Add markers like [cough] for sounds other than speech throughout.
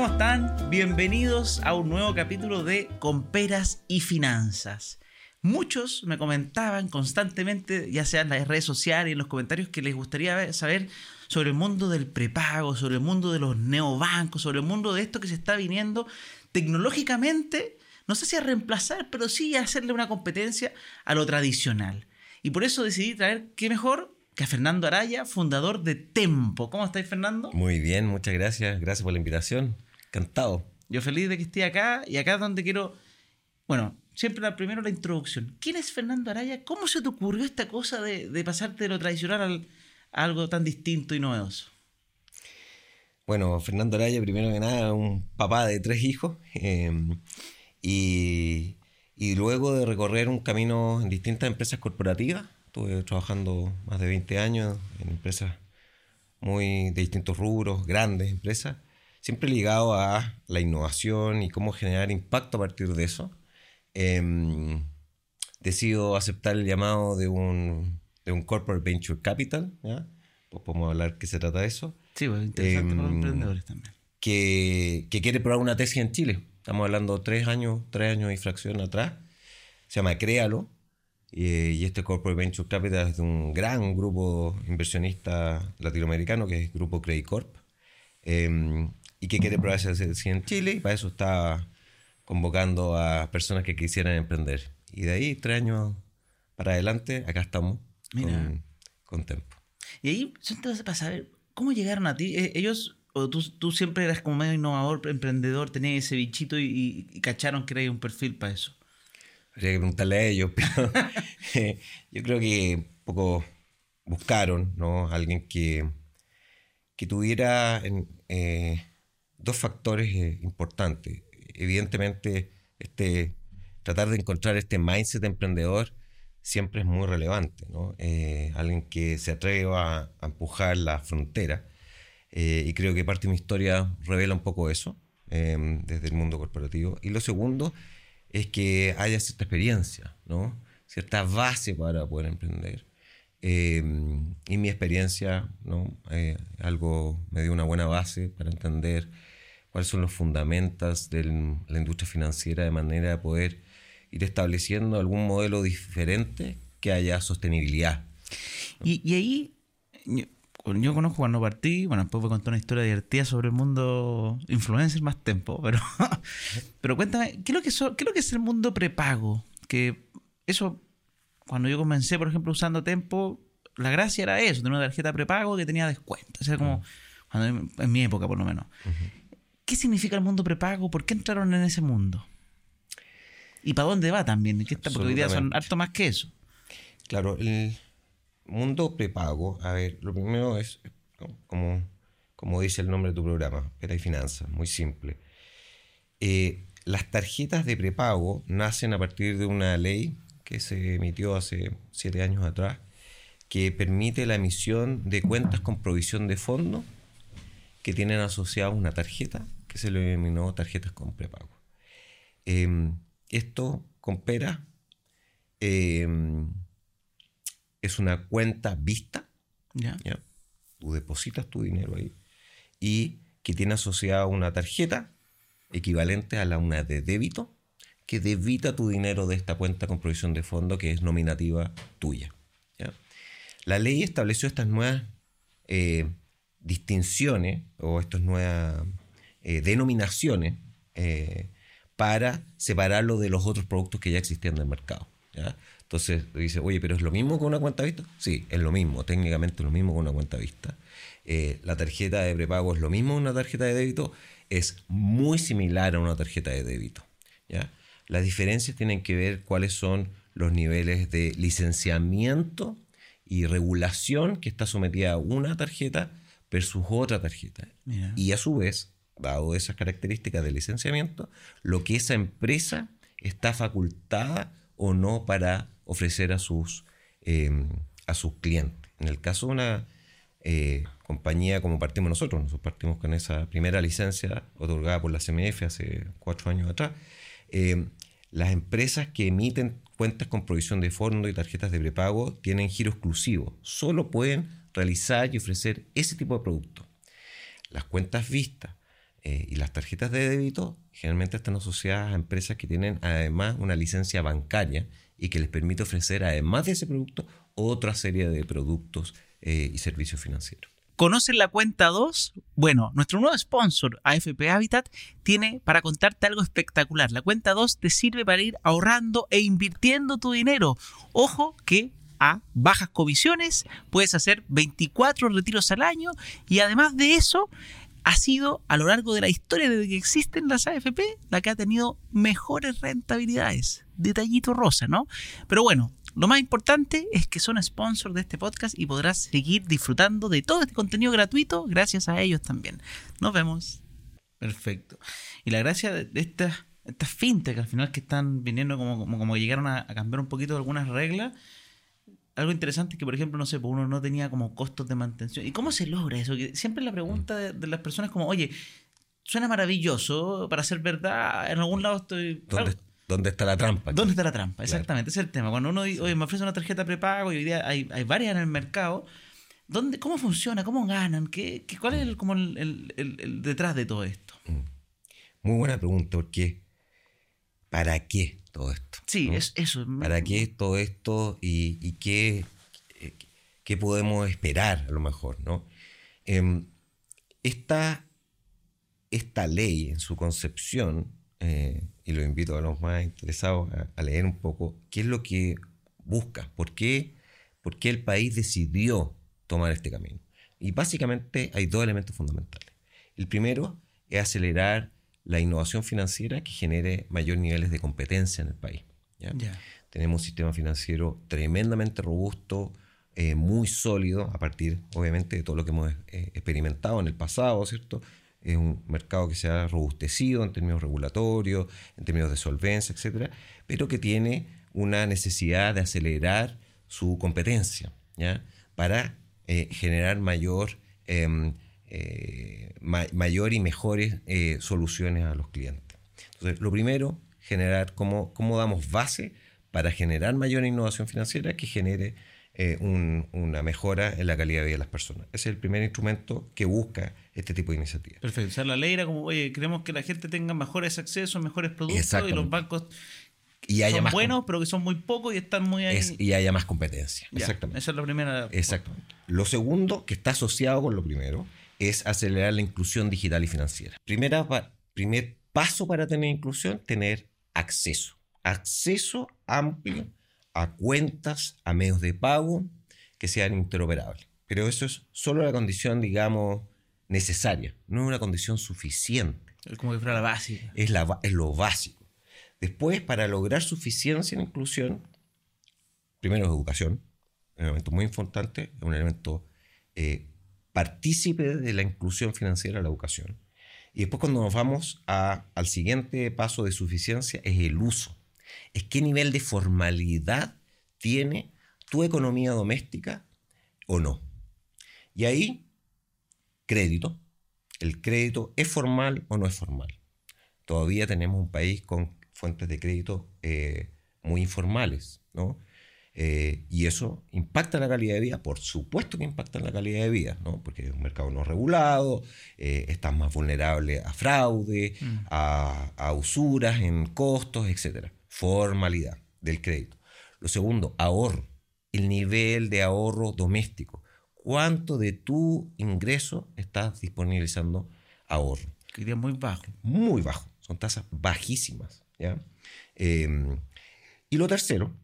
¿Cómo están? Bienvenidos a un nuevo capítulo de Comperas y Finanzas. Muchos me comentaban constantemente, ya sea en las redes sociales y en los comentarios, que les gustaría saber sobre el mundo del prepago, sobre el mundo de los neobancos, sobre el mundo de esto que se está viniendo tecnológicamente, no sé si a reemplazar, pero sí a hacerle una competencia a lo tradicional. Y por eso decidí traer, ¿qué mejor? Que a Fernando Araya, fundador de Tempo. ¿Cómo estáis, Fernando? Muy bien, muchas gracias. Gracias por la invitación. Encantado. Yo feliz de que esté acá y acá es donde quiero, bueno, siempre la, primero la introducción. ¿Quién es Fernando Araya? ¿Cómo se te ocurrió esta cosa de, pasarte de lo tradicional al, a algo tan distinto y novedoso? Bueno, Fernando Araya, primero que nada, un papá de tres hijos. Em, y, y, luego de recorrer un camino en distintas empresas corporativas, estuve trabajando más de 20 años en empresas muy de distintos rubros, grandes empresas, siempre ligado a la innovación y cómo generar impacto a partir de eso. Eh, decido aceptar el llamado de un, de un Corporate Venture Capital, ¿ya? Pues podemos hablar qué se trata de eso. Sí, pues interesante para los em, emprendedores también. Que, que, quiere probar una tesis en Chile. Estamos hablando tres años, tres años y fracción atrás. Se llama Créalo. Y, este Corporate Venture Capital es de un gran grupo inversionista latinoamericano que es el Grupo Credit Corp. Em, y que quiere probar esa tesis en Chile. Y para eso está convocando a personas que quisieran emprender. Y de ahí, tres años para adelante, acá estamos Con, con Tempo. Y ahí, para saber, ¿cómo llegaron a ti? Eh, ellos, o tú, tú siempre eras como medio innovador, emprendedor, tenías ese bichito y, cacharon que era un perfil para eso. Habría que preguntarle a ellos, [laughs] pero eh, yo creo que poco buscaron, ¿no? Alguien que, que tuviera eh, dos factores importantes evidentemente este, tratar de encontrar este mindset emprendedor siempre es muy relevante, ¿no? Eh, alguien que se atreva a, empujar la frontera. Eh, y creo que parte de mi historia revela un poco eso em, desde el mundo corporativo. Y lo segundo es que haya cierta experiencia, ¿no? cierta base para poder emprender. Em, y mi experiencia, ¿no? Eh, algo me dio una buena base para entender cuáles son los fundamentos de la industria financiera de manera de poder ir estableciendo algún modelo diferente que haya sostenibilidad. Y, ahí, yo, conozco cuando partí, bueno, después voy a contar una historia divertida sobre el mundo influencer más tiempo, pero, [laughs] pero cuéntame, ¿qué es, lo que ¿qué es lo que es el mundo prepago? Que eso, cuando yo comencé, por ejemplo, usando Tempo, la gracia era eso, tener una tarjeta prepago que tenía descuento. O sea, como, en mi época por lo menos. ¿Qué significa el mundo prepago? ¿Por qué entraron en ese mundo? ¿Y para dónde va también? ¿Qué está? Porque hoy día son harto más que eso. Claro, el mundo prepago, a ver, lo primero es, como, como dice el nombre de tu programa, Pera y Finanzas, muy simple. Eh, las tarjetas de prepago nacen a partir de una ley que se emitió hace siete años atrás, que permite la emisión de cuentas con provisión de fondo que tienen asociada una tarjeta que se le denominó tarjetas con prepago. Em, esto con Pera em, es una cuenta vista. ¿Ya? Tú depositas tu dinero ahí y que tiene asociada una tarjeta equivalente a la una de débito que debita tu dinero de esta cuenta con provisión de fondo que es nominativa tuya. La ley estableció estas nuevas eh, distinciones o estas nuevas eh, denominaciones eh, para separarlo de los otros productos que ya existían en el mercado. Entonces dice, oye, pero es lo mismo con una cuenta vista. Sí, es lo mismo, técnicamente es lo mismo con una cuenta vista. Eh, la tarjeta de prepago es lo mismo que una tarjeta de débito, es muy similar a una tarjeta de débito. ¿ya? Las diferencias tienen que ver cuáles son los niveles de licenciamiento y regulación que está sometida a una tarjeta versus otra tarjeta. Y a su vez, dado esas características de licenciamiento, lo que esa empresa está facultada o no para ofrecer a sus, em, a sus clientes. En el caso de una eh, compañía como partimos nosotros, nosotros partimos con esa primera licencia otorgada por la CMF hace cuatro años atrás, em, las empresas que emiten cuentas con provisión de fondo y tarjetas de prepago tienen giro exclusivo. Solo pueden realizar y ofrecer ese tipo de productos. Las cuentas vistas Eh, y las tarjetas de débito generalmente están asociadas a empresas que tienen además una licencia bancaria y que les permite ofrecer, además de ese producto, otra serie de productos eh, y servicios financieros. ¿Conocen la cuenta 2? Bueno, nuestro nuevo sponsor, AFP Habitat, tiene para contarte algo espectacular. La cuenta 2 te sirve para ir ahorrando e invirtiendo tu dinero. Ojo que a bajas comisiones, puedes hacer 24 retiros al año y además de eso, ha sido a lo largo de la historia desde que existen las AFP la que ha tenido mejores rentabilidades. Detallito rosa, ¿no? Pero bueno, lo más importante es que son sponsors de este podcast y podrás seguir disfrutando de todo este contenido gratuito gracias a ellos también. Nos vemos. Perfecto. Y la gracia de estas estas fintech al final que están viniendo como, como, como llegaron a, a, cambiar un poquito algunas reglas. Algo interesante es que, por ejemplo, no sé, pues uno no tenía como costos de mantención. ¿Y cómo se logra eso? Que siempre la pregunta de, de las personas es como, oye, suena maravilloso, para ser verdad, en algún lado estoy... ¿Dónde, ¿Dónde está la trampa? ¿Dónde está la trampa? Exactamente, ese es el tema. Cuando uno oye, me ofrece una tarjeta prepago y hoy día hay, hay varias en el mercado, ¿dónde, ¿cómo funciona? ¿Cómo ganan? ¿Qué, qué cuál es el, como el, el, el, el, detrás de todo esto? Muy buena pregunta, porque ¿para qué todo esto? Sí, ¿no? es eso. ¿Para qué todo esto y, y qué, qué, podemos esperar a lo mejor? ¿no? Eh, esta, esta ley en su concepción eh, y lo invito a los más interesados a, a, leer un poco qué es lo que busca, por qué, por qué el país decidió tomar este camino. Y básicamente hay dos elementos fundamentales. El primero es acelerar la innovación financiera que genere mayores niveles de competencia en el país. ¿ya? Yeah. Tenemos un sistema financiero tremendamente robusto, eh, muy sólido, a partir, obviamente, de todo lo que hemos eh, experimentado en el pasado, ¿cierto? es un mercado que se ha robustecido en términos regulatorios, en términos de solvencia, etcétera, pero que tiene una necesidad de acelerar su competencia ¿ya? para eh, generar mayor, eh, ma mayor y mejores eh, soluciones a los clientes. Entonces, lo primero, generar cómo, cómo damos base para generar mayor innovación financiera que genere eh, un, una mejora en la calidad de vida de las personas. Ese es el primer instrumento que busca este tipo de iniciativas. Perfecto. O sea, la ley era como, oye, queremos que la gente tenga mejores accesos, mejores productos y los bancos y haya son más buenos, pero que son muy pocos y están muy ahí. Es, y haya más competencia. Ya, Exactamente. Esa es la primera. Exactamente. Lo segundo, que está asociado con lo primero, es acelerar la inclusión digital y financiera. Primera, primer paso para tener inclusión, tener acceso. Acceso amplio a cuentas, a medios de pago que sean interoperables. Pero eso es solo la condición, digamos, necesaria, no es una condición suficiente. Es como que fuera la básica. Es, la, es lo básico. Después, para lograr suficiencia en inclusión, primero es educación, un elemento muy importante, es un elemento eh, partícipe de la inclusión financiera, la educación. Y después cuando nos vamos a, al siguiente paso de suficiencia es el uso. Es qué nivel de formalidad tiene tu economía doméstica o no. Y ahí, crédito. El crédito es formal o no es formal. Todavía tenemos un país con fuentes de crédito eh, muy informales, ¿no? Eh, y eso impacta la calidad de vida, por supuesto que impacta en la calidad de vida, ¿no? porque es un mercado no regulado, eh, estás más vulnerable a fraude, mm. a, a, usuras en costos, etc. Formalidad del crédito. Lo segundo, ahorro, el nivel de ahorro doméstico. ¿Cuánto de tu ingreso estás disponibilizando ahorro? Que es muy bajo. Muy bajo, son tasas bajísimas. ¿ya? Eh, y lo tercero,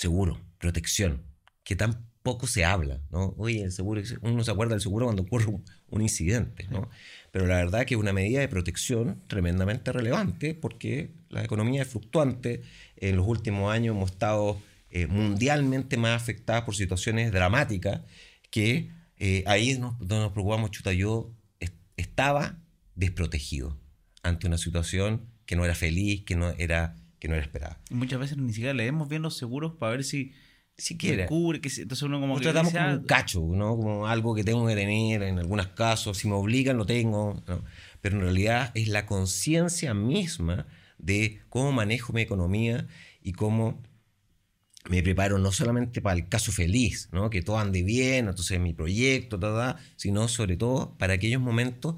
seguro, protección, que tampoco se habla, ¿no? Oye, el seguro, uno se acuerda del seguro cuando ocurre un, incidente, ¿no? Pero la verdad que es una medida de protección tremendamente relevante porque la economía es fluctuante. En los últimos años hemos estado eh, mundialmente más afectadas por situaciones dramáticas que eh, ahí nos, donde nos preocupamos, chuta, yo est estaba desprotegido ante una situación que no era feliz, que no era que no era esperada. Muchas veces ni siquiera leemos bien los seguros para ver si siquiera cubre, que entonces uno como Nos tratamos como un cacho, ¿no? Como algo que tengo que tener en algunos casos, si me obligan lo tengo, ¿no? pero en realidad es la conciencia misma de cómo manejo mi economía y cómo me preparo no solamente para el caso feliz, ¿no? que todo ande bien, entonces mi proyecto, ta, ta, sino sobre todo para aquellos momentos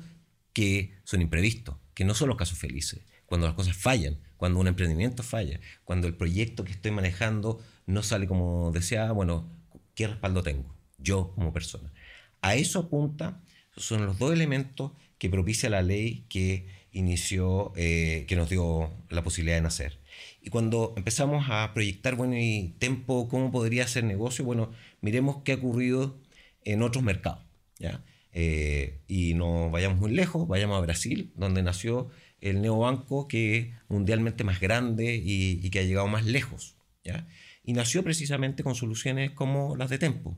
que son imprevistos, que no son los casos felices. Cuando las cosas fallan, cuando un emprendimiento falla, cuando el proyecto que estoy manejando no sale como deseaba, bueno, ¿qué respaldo tengo? Yo como persona. A eso apunta, son los dos elementos que propicia la ley que inició, eh, que nos dio la posibilidad de nacer. Y cuando empezamos a proyectar, bueno, y tiempo, cómo podría ser negocio, bueno, miremos qué ha ocurrido en otros mercados, ¿ya? Eh, y no vayamos muy lejos, vayamos a Brasil, donde nació el neobanco que es mundialmente más grande y, que ha llegado más lejos, ¿ya? Y nació precisamente con soluciones como las de Tempo.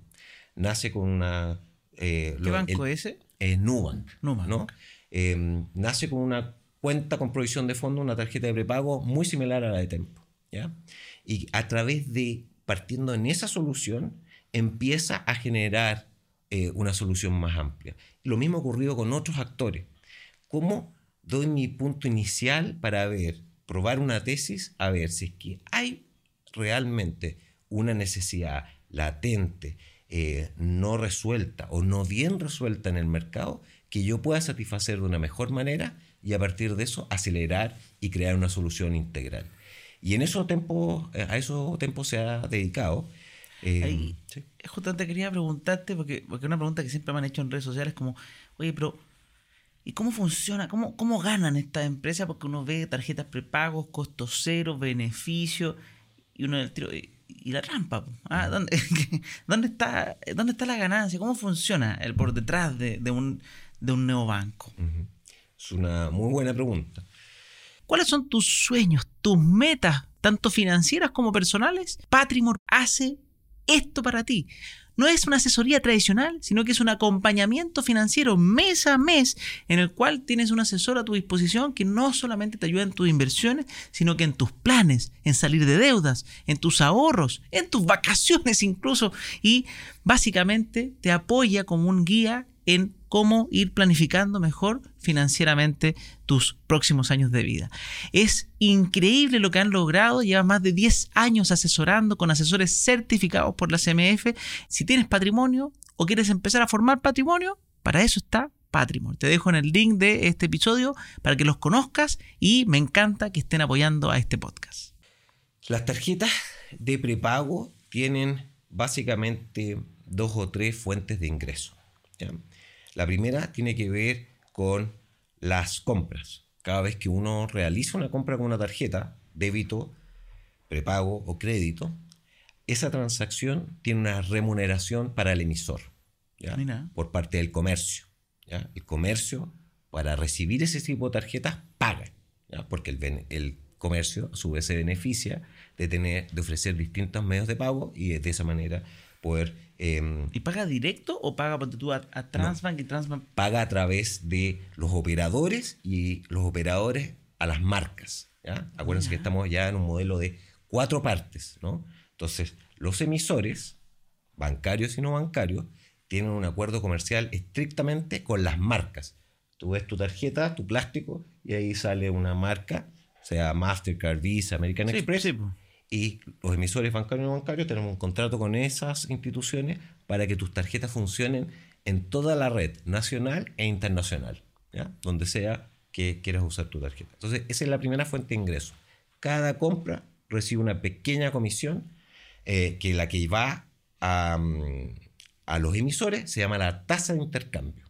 Nace con una... Eh, ¿Qué banco es ese? Es Nubank. Nubank. ¿no? Em, nace con una cuenta con provisión de fondo, una tarjeta de prepago muy similar a la de Tempo. ¿ya? Y a través de, partiendo en esa solución, empieza a generar eh, una solución más amplia. Lo mismo ha ocurrido con otros actores. ¿Cómo doy mi punto inicial para ver, probar una tesis, a ver si es que hay realmente una necesidad latente, eh, no resuelta o no bien resuelta en el mercado que yo pueda satisfacer de una mejor manera y a partir de eso acelerar y crear una solución integral. Y en esos tiempos, eh, a esos tiempos se ha dedicado. Eh, Justamente quería preguntarte, porque, porque una pregunta que siempre me han hecho en redes sociales como, oye, pero ¿y cómo funciona? ¿Cómo, cómo ganan estas empresas? Porque uno ve tarjetas prepagos, costo cero, beneficio, y uno del tiro, y, la trampa. ¿ah? ¿Dónde, [laughs] ¿Dónde, está, ¿Dónde está la ganancia? ¿Cómo funciona el por detrás de, de un de un neobanco? Es una muy buena pregunta. ¿Cuáles son tus sueños, tus metas, tanto financieras como personales? Patrimor hace esto para ti. No es una asesoría tradicional, sino que es un acompañamiento financiero mes a mes en el cual tienes un asesor a tu disposición que no solamente te ayuda en tus inversiones, sino que en tus planes, en salir de deudas, en tus ahorros, en tus vacaciones incluso, y básicamente te apoya como un guía en cómo ir planificando mejor financieramente tus próximos años de vida. Es increíble lo que han logrado, llevan más de 10 años asesorando con asesores certificados por la CMF. Si tienes patrimonio o quieres empezar a formar patrimonio, para eso está Patrimonio. Te dejo en el link de este episodio para que los conozcas y me encanta que estén apoyando a este podcast. Las tarjetas de prepago tienen básicamente dos o tres fuentes de ingreso. La primera tiene que ver con las compras. Cada vez que uno realiza una compra con una tarjeta, débito, prepago o crédito, esa transacción tiene una remuneración para el emisor, por parte del comercio. El comercio, para recibir ese tipo de tarjetas, paga, porque el, el, comercio a su vez se beneficia de, tener, de ofrecer distintos medios de pago y de esa manera poder Em, ¿Y paga directo o paga tú, a, Transbank y Transbank? Paga a través de los operadores y los operadores a las marcas. ¿ya? Acuérdense que estamos ya en un modelo de cuatro partes. ¿no? Entonces, los emisores, bancarios y no bancarios, tienen un acuerdo comercial estrictamente con las marcas. Tú ves tu tarjeta, tu plástico, y ahí sale una marca, sea Mastercard, Visa, American Express y los emisores bancarios y bancarios tenemos un contrato con esas instituciones para que tus tarjetas funcionen en toda la red nacional e internacional, donde sea que quieras usar tu tarjeta. Entonces, esa es la primera fuente de ingreso. Cada compra recibe una pequeña comisión eh, que la que va a, mm, a los emisores se llama la tasa de intercambio.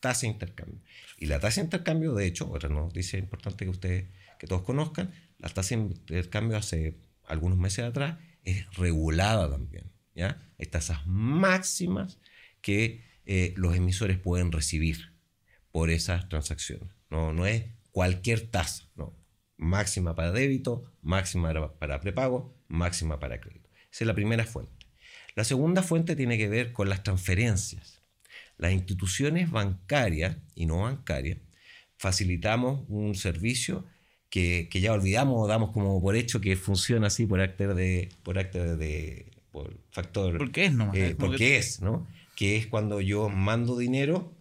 Tasa intercambio. Y la tasa de intercambio, de hecho, otra noticia importante que ustedes, que todos conozcan, la tasa de intercambio hace algunos meses atrás, es regulada también. ¿ya? Hay tasas máximas que eh, los emisores pueden recibir por esas transacciones. No, no es cualquier tasa, no. Máxima para débito, máxima para prepago, máxima para crédito. Esa es la primera fuente. La segunda fuente tiene que ver con las transferencias. Las instituciones bancarias y no bancarias facilitamos un servicio que, ya olvidamos damos como por hecho que funciona así por actor de, por actor de, por factor. Porque es, ¿no? Eh, porque es, ¿no? Que es cuando yo mando dinero,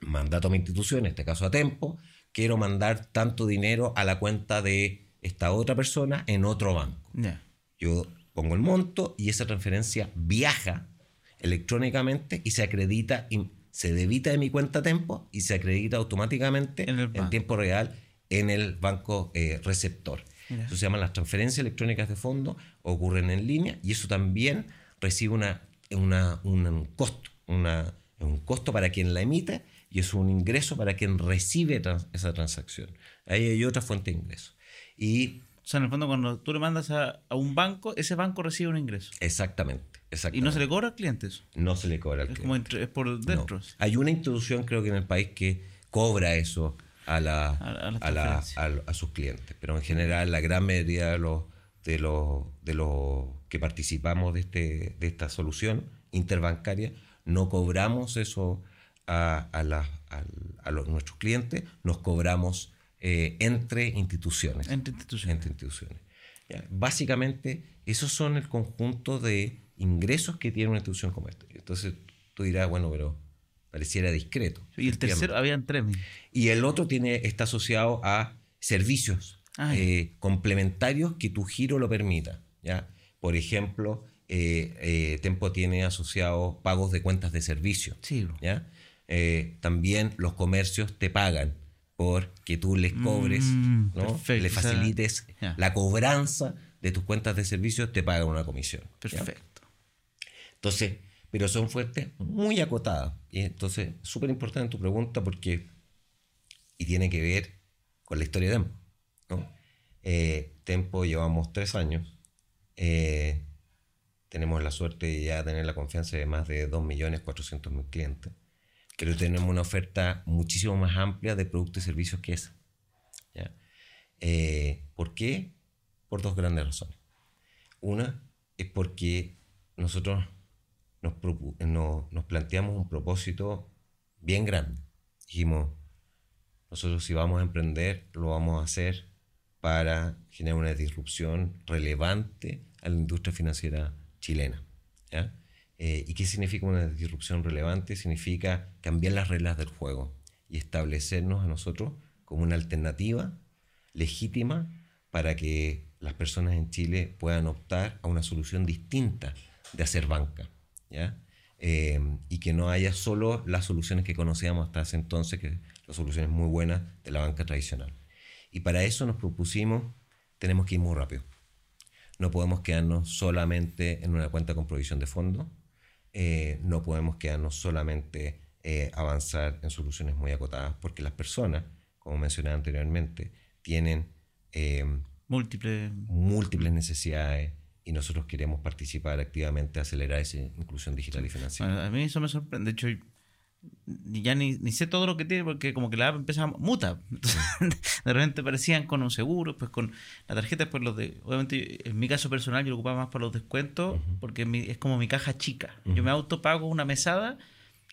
mandato a mi institución, en este caso a Tempo, quiero mandar tanto dinero a la cuenta de esta otra persona en otro banco. Yo pongo el monto y esa transferencia viaja electrónicamente y se acredita se debita de mi cuenta Tempo y se acredita automáticamente En en, tiempo real en el banco eh, receptor. Eso se llaman las transferencias electrónicas de fondos, ocurren en línea y eso también recibe una, una- un, un costo, una, un costo para quien la emite y es un ingreso para quien recibe trans- esa transacción. Ahí hay otra fuente de ingreso. Y O sea, en el fondo, cuando tú le mandas a, a un banco, ese banco recibe un ingreso. exactamente, Y no se le cobra al cliente eso. No se le cobra al Es cliente. como entre- es por No. dentro. Hay una institución, creo que en el país, que cobra eso a, la, A- la- a- sus clientes. Pero en general, la gran mayoría de los, de los, de los que participamos de, este, de esta solución interbancaria, no cobramos eso a, a la- los- nuestros clientes, nos cobramos eh, entre instituciones Entre instituciones. entre instituciones. Ya, Básicamente, esos son el conjunto de ingresos que tiene una institución como esta. Entonces, tú dirás, bueno, pero pareciera discreto. Y el tercero, habían tres. Y el otro tiene, está asociado a servicios Ah, eh, complementarios que tu giro lo permita. ¿ya? Por ejemplo, eh, eh, Tempo tiene asociado pagos de cuentas de servicio. Sí. ¿ya? Eh, también los comercios te pagan por que tú les cobres, Mm, ¿no? perfecto, le o sea, facilites la cobranza de tus cuentas de servicios, te pagan una comisión. ¿ya? Perfecto. Entonces, pero son fuentes muy acotadas. Y entonces, súper importante tu pregunta porque, y tiene que ver con la historia de Tempo. ¿no? Eh, Tempo llevamos tres años. eh, tenemos la suerte de ya tener la confianza de más de 2.400.000 clientes. Pero tenemos una oferta muchísimo más amplia de productos y servicios que esa. ¿ya? Eh, ¿Por qué? Por dos grandes razones. Una es porque nosotros nos, propu- no- nos planteamos un propósito bien grande. Dijimos, nosotros si vamos a emprender, lo vamos a hacer para generar una disrupción relevante a la industria financiera chilena. ¿ya? Eh, ¿Y qué significa una disrupción relevante? Significa cambiar las reglas del juego y establecernos a nosotros como una alternativa legítima para que las personas en Chile puedan optar a una solución distinta de hacer banca. ¿Ya? Eh, y que no haya solo las soluciones que conocíamos hasta ese entonces, que las soluciones muy buenas de la banca tradicional. Y para eso nos propusimos, tenemos que ir muy rápido. No podemos quedarnos solamente en una cuenta con provisión de fondos, eh, no podemos quedarnos solamente eh, avanzar en soluciones muy acotadas, porque las personas, como mencioné anteriormente, tienen eh, Múltiple. múltiples necesidades y nosotros queremos participar activamente, acelerar esa inclusión digital y financiera. Bueno, a mí eso me sorprende. De hecho, ya ni, ni sé todo lo que tiene porque como que la app empieza a muta. Entonces, [laughs] de repente parecían con un seguro, pues con la tarjeta, pues los de... Obviamente, en mi caso personal yo lo ocupaba más para los descuentos porque es mi- es como mi caja chica. Yo me autopago una mesada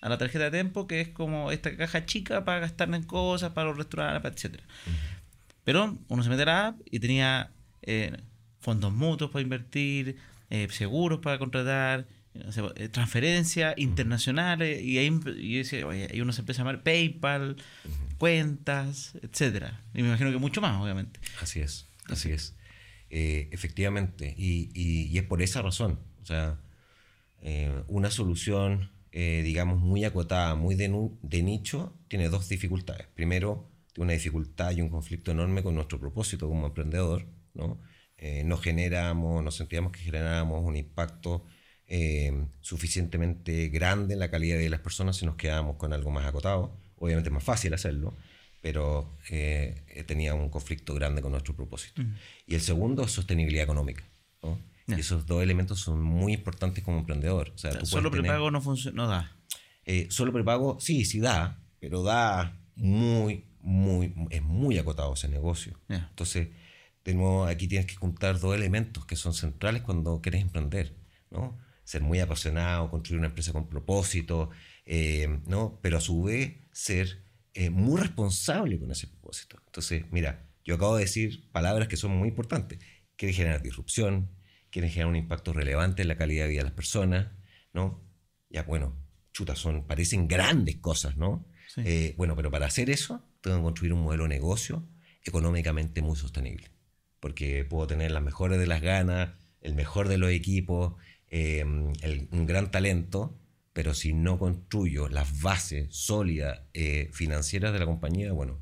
a la tarjeta de Tempo que es como esta caja chica para gastar en cosas, para los restaurantes, para etcétera. Pero uno se mete a la app y tenía eh, fondos mutuos para invertir, eh, seguros para contratar, eh, transferencias internacionales, y ahí, empe- y yo decía, oye, ahí uno se empieza a llamar PayPal, cuentas, etcétera. Y me imagino que mucho más, obviamente. Así es, así es. Eh, efectivamente, y, y- y es por esa razón. O sea, eh, una solución, eh, digamos, muy acotada, muy de, nu- de nicho, tiene dos dificultades. Primero, tiene una dificultad y un conflicto enorme con nuestro propósito como emprendedor. ¿no? Eh, no generamos, no sentíamos que generábamos un impacto eh, suficientemente grande en la calidad de las personas si nos quedábamos con algo más acotado. Obviamente es más fácil hacerlo, pero eh, eh, tenía un conflicto grande con nuestro propósito. Y el segundo es sostenibilidad económica. ¿no? Ya. Y esos dos elementos son muy importantes como emprendedor. O sea, tú Solo tener- prepago no funciona, no da. eh, solo prepago, sí, sí da, pero da muy, muy, es muy acotado ese negocio. Entonces, de nuevo, aquí tienes que juntar dos elementos que son centrales cuando quieres emprender, ¿no? Ser muy apasionado, construir una empresa con propósito, eh, ¿no? Pero a su vez ser eh, muy responsable con ese propósito. Entonces, mira, yo acabo de decir palabras que son muy importantes. Quieres generar disrupción, quieres generar un impacto relevante en la calidad de vida de las personas, ¿no? Ya, bueno, chuta, son, parecen grandes cosas, ¿no? Sí. Eh, bueno, pero para hacer eso, tengo que construir un modelo de negocio económicamente muy sostenible. Porque puedo tener las mejores de las ganas, el mejor de los equipos, eh, un gran talento, pero si no construyo las bases sólidas eh, financieras de la compañía, bueno,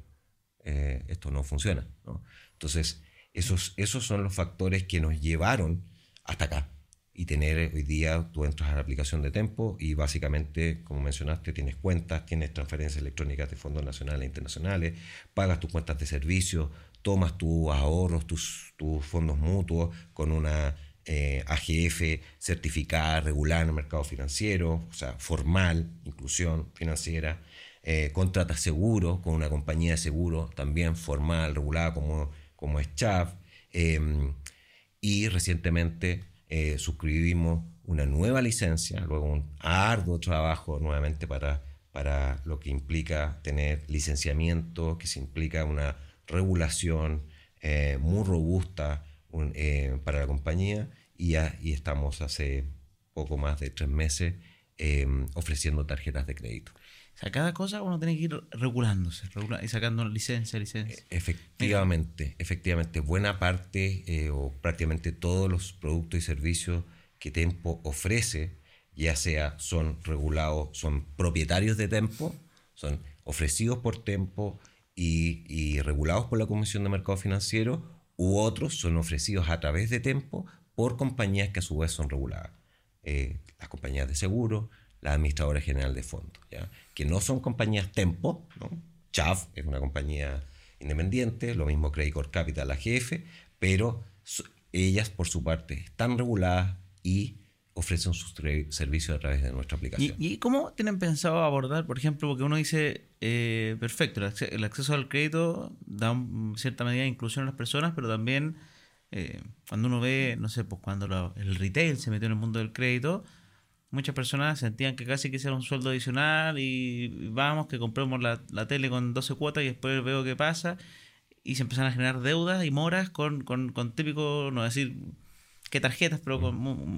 eh, esto no funciona. ¿no? Entonces, esos, esos son los factores que nos llevaron hasta acá. Y tener hoy día, tú entras a la aplicación de Tempo y básicamente, como mencionaste, tienes cuentas, tienes transferencias electrónicas de fondos nacionales e internacionales, pagas tus cuentas de servicio, tomas tus ahorros, tus, tus fondos mutuos con una eh, AGF certificada, regulada en el mercado financiero, o sea, formal, inclusión financiera, eh, contratas seguro con una compañía de seguro también formal, regulada como, como es CHAV, em, y recientemente eh, suscribimos una nueva licencia, luego un arduo trabajo nuevamente para, para lo que implica tener licenciamiento, que se implica una regulación eh, muy robusta eh, para la compañía y, estamos hace poco más de tres meses em, ofreciendo tarjetas de crédito. O sea, cada cosa uno tiene que ir regulándose y sacando licencia, licencia. Efectivamente, efectivamente. Buena parte eh, o prácticamente todos los productos y servicios que Tempo ofrece, ya sea son regulados, son propietarios de Tempo, son ofrecidos por Tempo y, regulados por la Comisión de Mercado Financiero, u otros son ofrecidos a través de Tempo por compañías que a su vez son reguladas. Eh, las compañías de seguro, la administradora general de fondos, ¿ya? que no son compañías Tempo, ¿no? Chav es una compañía independiente, lo mismo Credit Capital, la GF, pero ellas por su parte están reguladas y ofrecen sus servicios a través de nuestra aplicación. ¿Y, cómo tienen pensado abordar, por ejemplo, porque uno dice, eh, perfecto, el acceso al crédito da cierta medida de inclusión a las personas, pero también eh, cuando uno ve, no sé, pues cuando el retail se metió en el mundo del crédito, muchas personas sentían que casi que era un sueldo adicional y vamos, que compremos la, la, tele con 12 cuotas y después veo qué pasa. Y se empezaron a generar deudas y moras con, con, con típico, no decir qué tarjetas, pero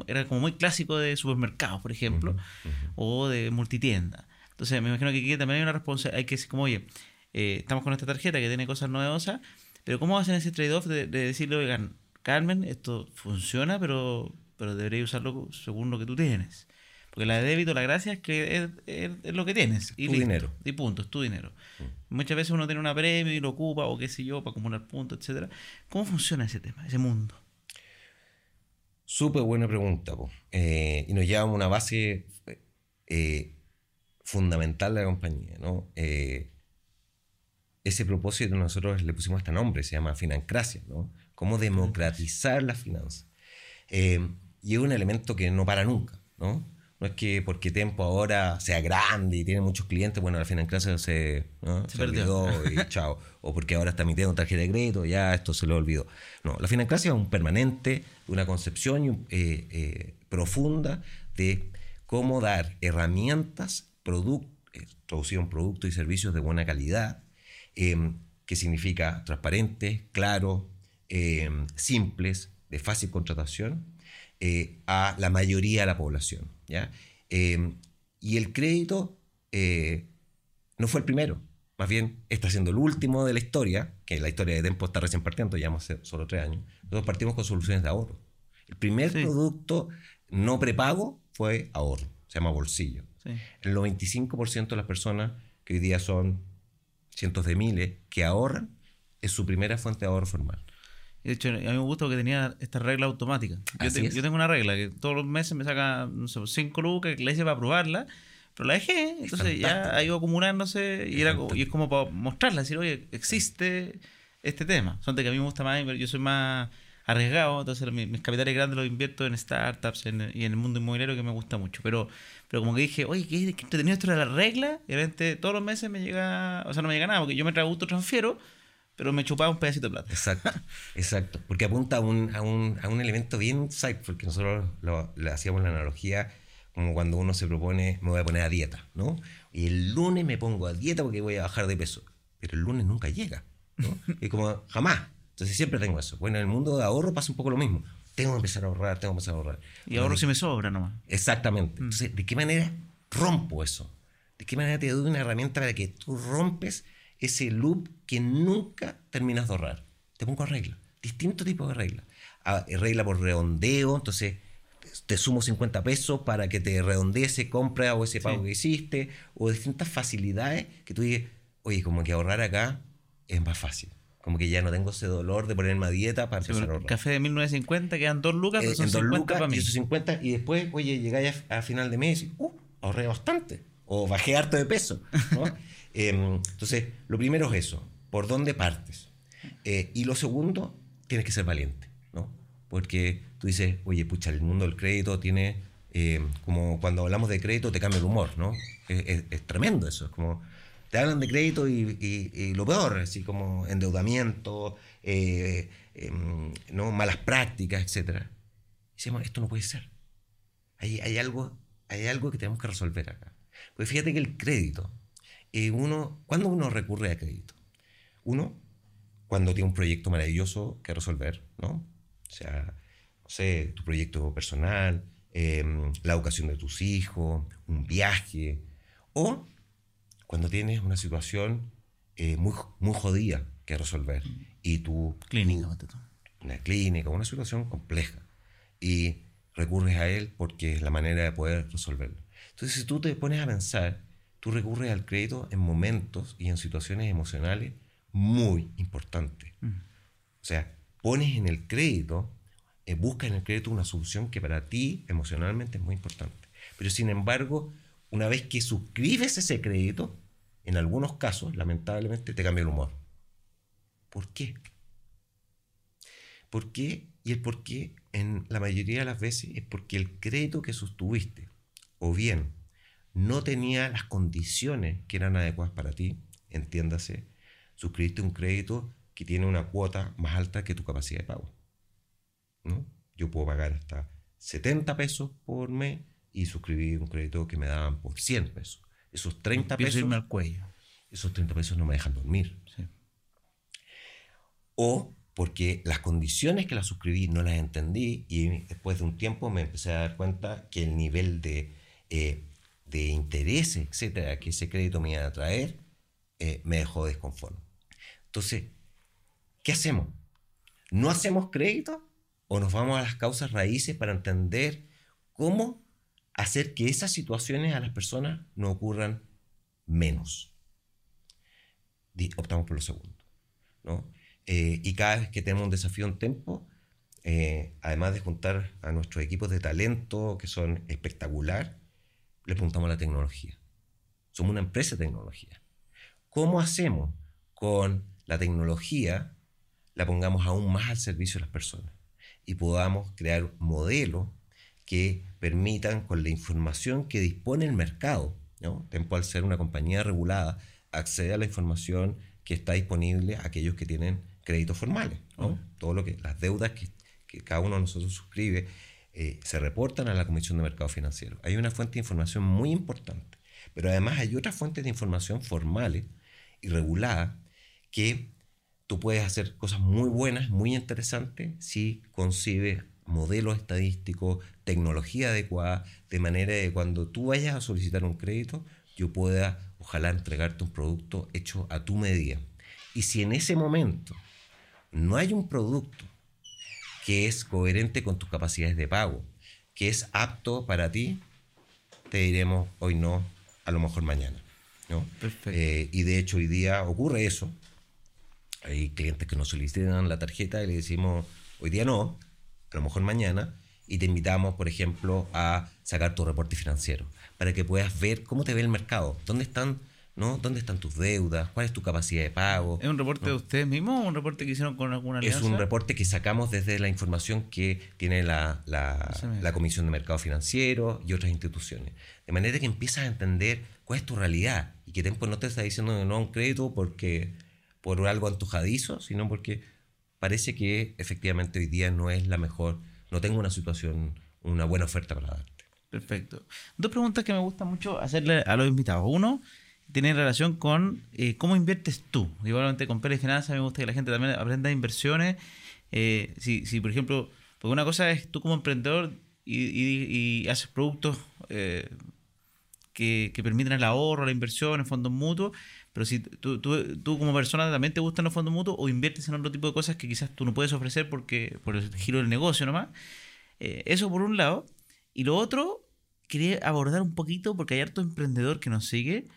era como muy clásico de supermercados, por ejemplo, o de multitienda. Entonces me imagino que aquí también hay una responsabilidad, hay que decir como, oye, eh, estamos con esta tarjeta que tiene cosas novedosas, pero ¿cómo hacen ese trade-off de, de decirle, oigan, Carmen, esto funciona, pero, pero deberías usarlo según lo que tú tienes? Porque la de débito, la gracia es que es, lo que tienes. Y tu dinero. Y punto, es tu dinero. Mm. Muchas veces uno tiene una premio y lo ocupa, o qué sé yo, para acumular puntos, etcétera. ¿Cómo funciona ese tema, ese mundo? Súper buena pregunta. Eh, y nos lleva a una base eh, fundamental de la compañía. ¿no? Eh, ese propósito nosotros le pusimos este nombre, se llama financracia. ¿no? Cómo democratizar la finanza. y es un elemento que no para nunca. ¿no? No es que porque Tempo ahora sea grande y tiene muchos clientes, bueno, la financiación se, se, olvidó y [laughs] chao. O porque ahora está emitiendo tarjeta de crédito, ya esto se lo olvidó. No, la financiación es un permanente, una concepción eh, eh, profunda de cómo dar herramientas, product, eh, traducido productos y servicios de buena calidad, em, que significa transparentes, claros, em, simples, de fácil contratación, a la mayoría de la población. Em, y el crédito eh, no fue el primero, más bien está siendo el último de la historia, que la historia de Tempo está recién partiendo, llevamos solo tres años. Nosotros partimos con soluciones de ahorro. El primer producto no prepago fue ahorro, se llama bolsillo. El 95% de las personas que hoy día son cientos de miles que ahorran es su primera fuente de ahorro formal. De hecho, a mí me gusta que tenía esta regla automática. Yo, tengo una regla que todos los meses me saca no sé, cinco lucas que le hice para probarla, pero la dejé, entonces ya ha ido acumulándose y, era, y es como para mostrarla, decir, oye, existe este tema. Son de que a mí me gusta más, yo soy más arriesgado, entonces mis, capitales grandes los invierto en startups y en el mundo inmobiliario que me gusta mucho. Pero, pero como que dije, oye, qué, entretenido esto de la regla, y realmente todos los meses me llega, o sea, no me llega nada, porque yo me traigo transfiero pero me chupaba un pedacito de plata. Exacto, exacto. Porque apunta a un, a un, a un elemento bien site, porque nosotros lo, le hacíamos la analogía como cuando uno se propone, me voy a poner a dieta, ¿no? Y el lunes me pongo a dieta porque voy a bajar de peso. Pero el lunes nunca llega, ¿no? [laughs] Y como jamás. Entonces siempre tengo eso. Bueno, en el mundo de ahorro pasa un poco lo mismo. Tengo que empezar a ahorrar, tengo que empezar a ahorrar. Y ahorro si me sobra nomás. Exactamente. Mm. Entonces, ¿de qué manera rompo eso? ¿De qué manera te doy una herramienta para que tú rompes ese loop que nunca terminas de ahorrar. Te pongo reglas, distintos tipos de reglas. Ah, regla por redondeo, entonces te sumo 50 pesos para que te redondee ese compra o ese pago que hiciste, o distintas facilidades que tú dices, oye, como que ahorrar acá es más fácil. Como que ya no tengo ese dolor de ponerme a dieta para empezar a ahorrar. Café de 1950 quedan 2 lucas, Eh, son dos 50 lucas, para mí. y esos 50, y después, oye, llegáis a, a final de mes y uh, ahorré bastante, o bajé harto de peso. ¿no? [laughs] Em, entonces, lo primero es eso, ¿por dónde partes? Eh, y lo segundo, tienes que ser valiente, ¿no? Porque tú dices, oye, pucha, el mundo del crédito tiene, eh, como cuando hablamos de crédito, te cambia el humor, ¿no? Es, es- es tremendo eso, es como, te hablan de crédito y, y- y lo peor, así como endeudamiento, eh, em, ¿no? malas prácticas, etc. Decimos, esto no puede ser. Hay, hay, algo, hay algo que tenemos que resolver acá. Pues fíjate que el crédito, eh, uno, ¿cuándo uno recurre a crédito? Uno, cuando tiene un proyecto maravilloso que resolver, ¿no? O sea, no sé, tu proyecto personal, em, la educación de tus hijos, un viaje, o cuando tienes una situación eh, muy, muy jodida que resolver y tu, Clínica, tú. una clínica, una situación compleja, y recurres a él porque es la manera de poder resolverlo. Entonces, si tú te pones a pensar, tú recurres al crédito en momentos y en situaciones emocionales muy importantes. O sea, pones en el crédito, eh, buscas en el crédito una solución que para ti emocionalmente es muy importante. Pero sin embargo, una vez que suscribes ese crédito, en algunos casos, lamentablemente, te cambia el humor. ¿Por qué? ¿Por qué? Y el por qué, en la mayoría de las veces, es porque el crédito que sostuviste, o bien no tenía las condiciones que eran adecuadas para ti, entiéndase, suscribiste un crédito que tiene una cuota más alta que tu capacidad de pago. ¿no? Yo puedo pagar hasta 70 pesos por mes y suscribí un crédito que me daban por 100 pesos. Esos 30 Empiezo pesos, al cuello. esos 30 pesos no me dejan dormir. Sí. O porque las condiciones que las suscribí no las entendí y después de un tiempo me empecé a dar cuenta que el nivel de, eh, de intereses, etcétera, que ese crédito me iba a traer, eh, me dejó desconforme. Entonces, ¿qué hacemos? ¿No hacemos crédito o nos vamos a las causas raíces para entender cómo hacer que esas situaciones a las personas no ocurran menos? Optamos por lo segundo. ¿no? Eh, y cada vez que tenemos un desafío en tiempo, eh, además de juntar a nuestros equipos de talento, que son espectacular, le apuntamos a la tecnología. Somos una empresa de tecnología. ¿Cómo hacemos con la tecnología la pongamos aún más al servicio de las personas y podamos crear modelos que permitan, con la información que dispone el mercado, ¿no? Tempo al ser una compañía regulada, acceder a la información que está disponible a aquellos que tienen créditos formales. ¿no? Todo lo que, las deudas que, que cada uno de nosotros suscribe eh, se reportan a la Comisión de Mercado Financiero. Hay una fuente de información muy importante, pero además hay otras fuentes de información formales y reguladas que tú puedes hacer cosas muy buenas, muy interesantes, si concibes modelos estadísticos, tecnología adecuada, de manera que cuando tú vayas a solicitar un crédito, yo pueda, ojalá, entregarte un producto hecho a tu medida. Y si en ese momento no hay un producto que es coherente con tus capacidades de pago, que es apto para ti, te diremos hoy no, a lo mejor mañana. ¿no? Perfecto. Eh, y de hecho hoy día ocurre eso. Hay clientes que nos solicitan la tarjeta y le decimos, hoy día no, a lo mejor mañana, y te invitamos, por ejemplo, a sacar tu reporte financiero, para que puedas ver cómo te ve el mercado, dónde están, ¿no? dónde están tus deudas, cuál es tu capacidad de pago. ¿Es un reporte de ustedes mismos o un reporte que hicieron con alguna alianza? Es un reporte que sacamos desde la información que tiene la, la, la Comisión de Mercado Financiero y otras instituciones. De manera que empiezas a entender cuál es tu realidad y que Tempo no te está diciendo no a un crédito porque por algo antojadizo, sino porque parece que efectivamente hoy día no es la mejor, no tengo una situación, una buena oferta para darte. Perfecto. Dos preguntas que me gusta mucho hacerle a los invitados. Uno, tiene relación con eh, cómo inviertes tú. Igualmente con Pérez Finanzas me gusta que la gente también aprenda inversiones. Eh, si, si, por ejemplo, porque una cosa es tú como emprendedor y, haces productos eh, que, que permiten el ahorro, la inversión en fondos mutuos, pero si tú, tú, tú como persona también te gustan los fondos mutuos o inviertes en otro tipo de cosas que quizás tú no puedes ofrecer porque por el giro del negocio nomás. Eso por un lado. Y lo otro, quería abordar un poquito, porque hay harto emprendedor que nos sigue,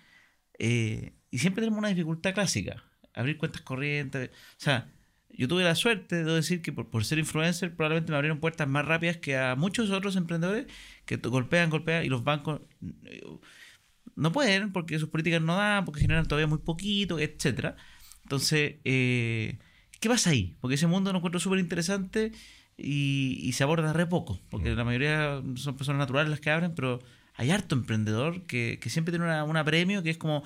eh, y siempre tenemos una dificultad clásica, abrir cuentas corrientes. O sea, yo tuve la suerte, debo decir, que por, por ser influencer probablemente me abrieron puertas más rápidas que a muchos otros emprendedores que golpean, golpean, y los bancos eh, no pueden porque sus políticas no dan, porque generan todavía muy poquito, etcétera. Entonces, eh, ¿qué pasa ahí? Porque ese mundo lo encuentro súper interesante y, y se aborda re poco, porque la mayoría son personas naturales las que abren, pero hay harto emprendedor que, que siempre tiene una, una premio que es como,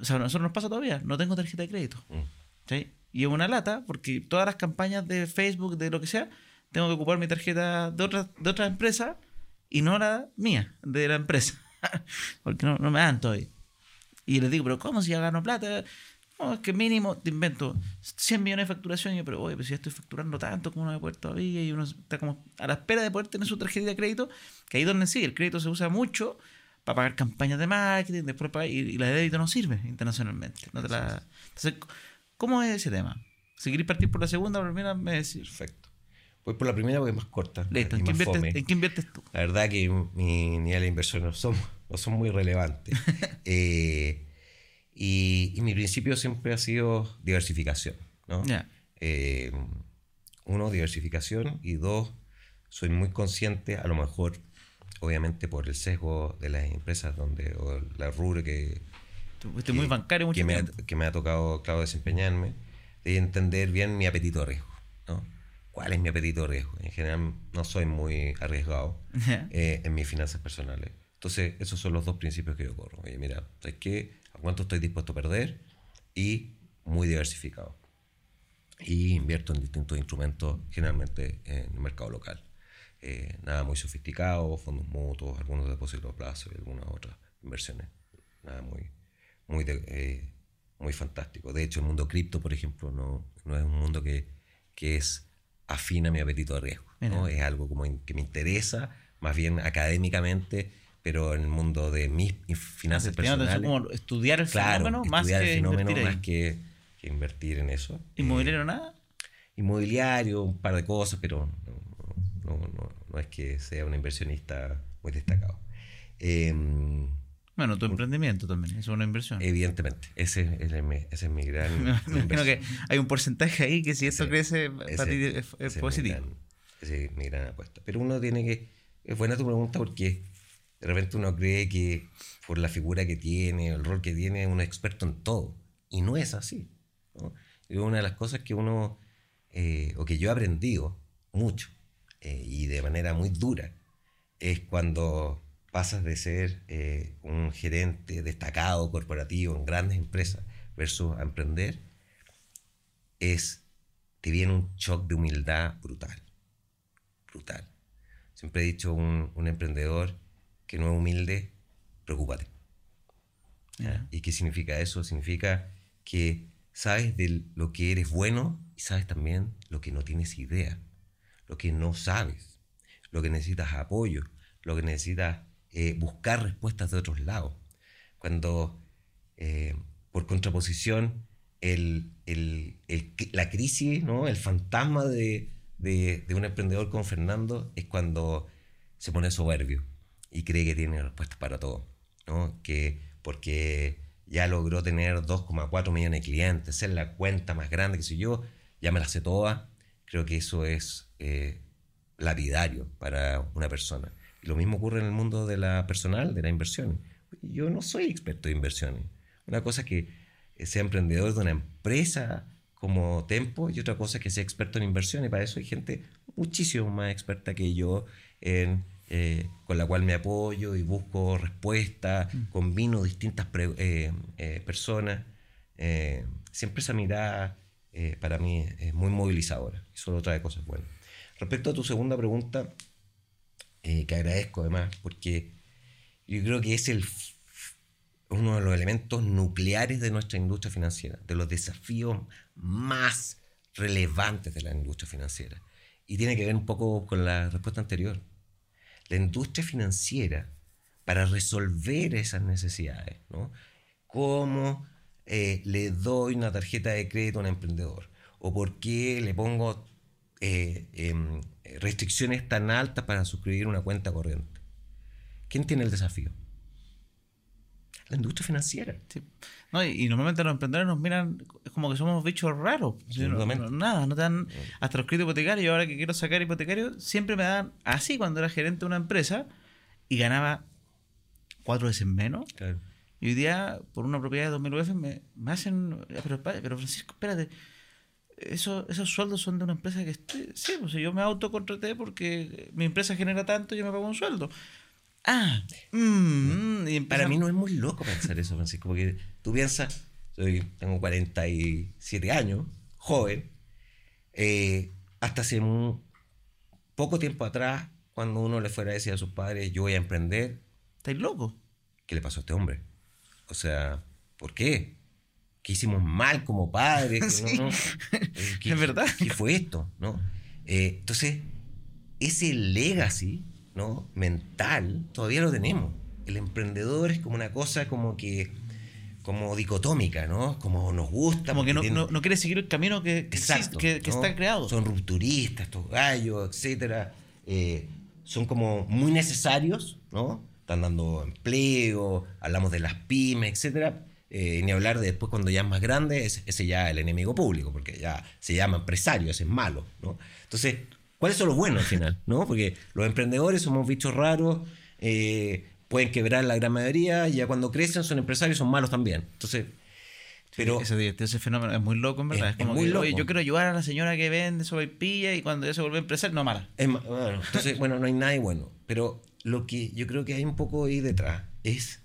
o sea, a nosotros nos pasa todavía, no tengo tarjeta de crédito. Mm. ¿sí? Y es una lata, porque todas las campañas de Facebook, de lo que sea, tengo que ocupar mi tarjeta de otra, de otra empresa y no la mía, de la empresa. [laughs] porque no, no me dan todavía. Y les digo, pero ¿cómo si ya gano plata? No, es que mínimo, te invento, 100 millones de facturación. Y yo, pero oye, pues si ya estoy facturando tanto, ¿cómo no me poder todavía? Y uno está como a la espera de poder tener su tarjeta de crédito, que ahí donde sí, el crédito se usa mucho para pagar campañas de marketing, después pagar, y, y la de débito no sirve internacionalmente. No te la- Entonces, ¿cómo es ese tema? Si queréis partir por la segunda, por la primera, me decís. Perfecto. Voy por la primera porque es más corta. Listo, y ¿en qué, más fome. inviertes, ¿en qué inviertes tú? La verdad que mi nivel de inversión no son, no son muy relevantes. [laughs] Eh, y, y mi principio siempre ha sido diversificación. ¿no? Ya. Eh, uno, diversificación. Y dos, soy muy consciente, a lo mejor, obviamente por el sesgo de las empresas donde, o la rubro que, fuiste muy bancario mucho que me, ha, que me ha tocado, claro, desempeñarme, de entender bien mi apetito de riesgo. ¿no? ¿Cuál es mi apetito de riesgo? En general no soy muy arriesgado [laughs] Ya. eh, en mis finanzas personales. Entonces, esos son los dos principios que yo corro. Oye, mira, ¿sabes qué? ¿A cuánto estoy dispuesto a perder? Y muy diversificado. Y invierto en distintos instrumentos, generalmente en el mercado local. Eh, nada muy sofisticado, fondos mutuos, algunos depósitos a plazo y algunas otras inversiones. Nada muy, muy, de- eh, muy fantástico. De hecho, el mundo cripto, por ejemplo, no, no es un mundo que, que es afín a mi apetito de riesgo. ¿no? Es algo como que me interesa, más bien académicamente, pero en el mundo de mis finanzas Te llama la personales. como estudiar el claro, fenómeno más que el fenómeno invertir más que, que invertir en eso. Eh, ¿Inmobiliario nada? inmobiliario, un par de cosas, pero no, no- no- no es que sea un inversionista muy destacado. Em, Bueno, tu emprendimiento también, es una inversión. evidentemente, ese, ese es mi, ese es mi gran. [laughs] Me imagino que hay un porcentaje ahí que si esto crece, ese- para ti es, es positivo. ese es mi gran apuesta. Pero uno tiene que. Es buena tu pregunta porque de repente uno cree que por la figura que tiene, el rol que tiene, es experto en todo. Y no es así. ¿no? Y una de las cosas que uno. eh, o que yo he aprendido mucho eh, y de manera muy dura es cuando pasas de ser eh, un gerente destacado corporativo en grandes empresas versus a emprender, es, te viene un shock de humildad brutal. Brutal. Siempre he dicho un, un emprendedor que no es humilde, preocúpate. ¿Y qué significa eso? Significa que sabes de lo que eres bueno y sabes también lo que no tienes idea, lo que no sabes, lo que necesitas apoyo, lo que necesitas eh, buscar respuestas de otros lados. Cuando, eh, por contraposición, el, el- el- la crisis, ¿no? el fantasma de, de- de un emprendedor como Fernando es cuando se pone soberbio y cree que tiene respuestas para todo. ¿no? Que porque ya logró tener 2,4 millones de clientes, ser la cuenta más grande que soy yo, ya me la sé toda. Creo que eso es eh, lapidario para una persona. Y lo mismo ocurre en el mundo de la personal, de la inversión. Yo no soy experto de inversiones. Una cosa es que sea emprendedor de una empresa como Tempo y otra cosa es que sea experto en inversiones. Para eso hay gente muchísimo más experta que yo en, eh, con la cual me apoyo y busco respuestas, combino distintas eh, eh, personas. Siempre esa mirada para mí es muy movilizadora y solo trae cosas buenas. Respecto a tu segunda pregunta, que agradezco además, porque yo creo que es el, uno de los elementos nucleares de nuestra industria financiera, de los desafíos más relevantes de la industria financiera. Y tiene que ver un poco con la respuesta anterior. La industria financiera, para resolver esas necesidades, ¿no? ¿Cómo eh, le doy una tarjeta de crédito a un emprendedor? ¿O por qué le pongo eh, em, restricciones tan altas para suscribir una cuenta corriente. ¿Quién tiene el desafío? La industria financiera. No, y, normalmente los emprendedores nos miran como que somos bichos raros. nada, no dan hasta los créditos hipotecarios. Ahora que quiero sacar hipotecario, siempre me dan así cuando era gerente de una empresa y ganaba cuatro veces menos. Y hoy día, por una propiedad de 2000 UF, me, me hacen. Pero, pero Francisco, espérate eso, esos sueldos son de una empresa que esté, sí, pues yo me autocontraté porque mi empresa genera tanto y yo me pago un sueldo. Ah, mm, y para mí no es muy loco pensar eso, Francisco, porque tú piensas, soy, tengo 47 años, joven, eh, hasta hace un poco tiempo atrás, cuando uno le fuera a decir a sus padres, yo voy a emprender. ¿Estáis loco? ¿Qué le pasó a este hombre? O sea, ¿por qué? que hicimos mal como padres. [laughs] [laughs] es verdad. ¿Qué fue esto? ¿no? Eh, entonces, ese legacy ¿no? mental todavía lo tenemos. El emprendedor es como una cosa como que como dicotómica, ¿no? Como nos gusta. Como que no, no, quiere seguir el camino que, que, está creado. Son rupturistas, estos gallos, etcétera. Eh, son como muy necesarios, ¿no? Están dando empleo, hablamos de las pymes, etcétera eh, ni hablar de después cuando ya es más grande, ese, ya es el enemigo público, porque ya se llama empresario, ese es malo, ¿no? Entonces, ¿cuáles son los buenos al final? ¿no? Porque los emprendedores somos bichos raros, eh, pueden quebrar la gran mayoría, y ya cuando crecen son empresarios, son malos también. Entonces, pero ese, ese, fenómeno es muy loco, en verdad. Es, como muy loco. yo quiero ayudar a la señora que vende pilla y cuando ya se vuelve empresario, no mala. bueno, entonces, bueno, no hay nada bueno. Pero lo que yo creo que hay un poco ahí detrás es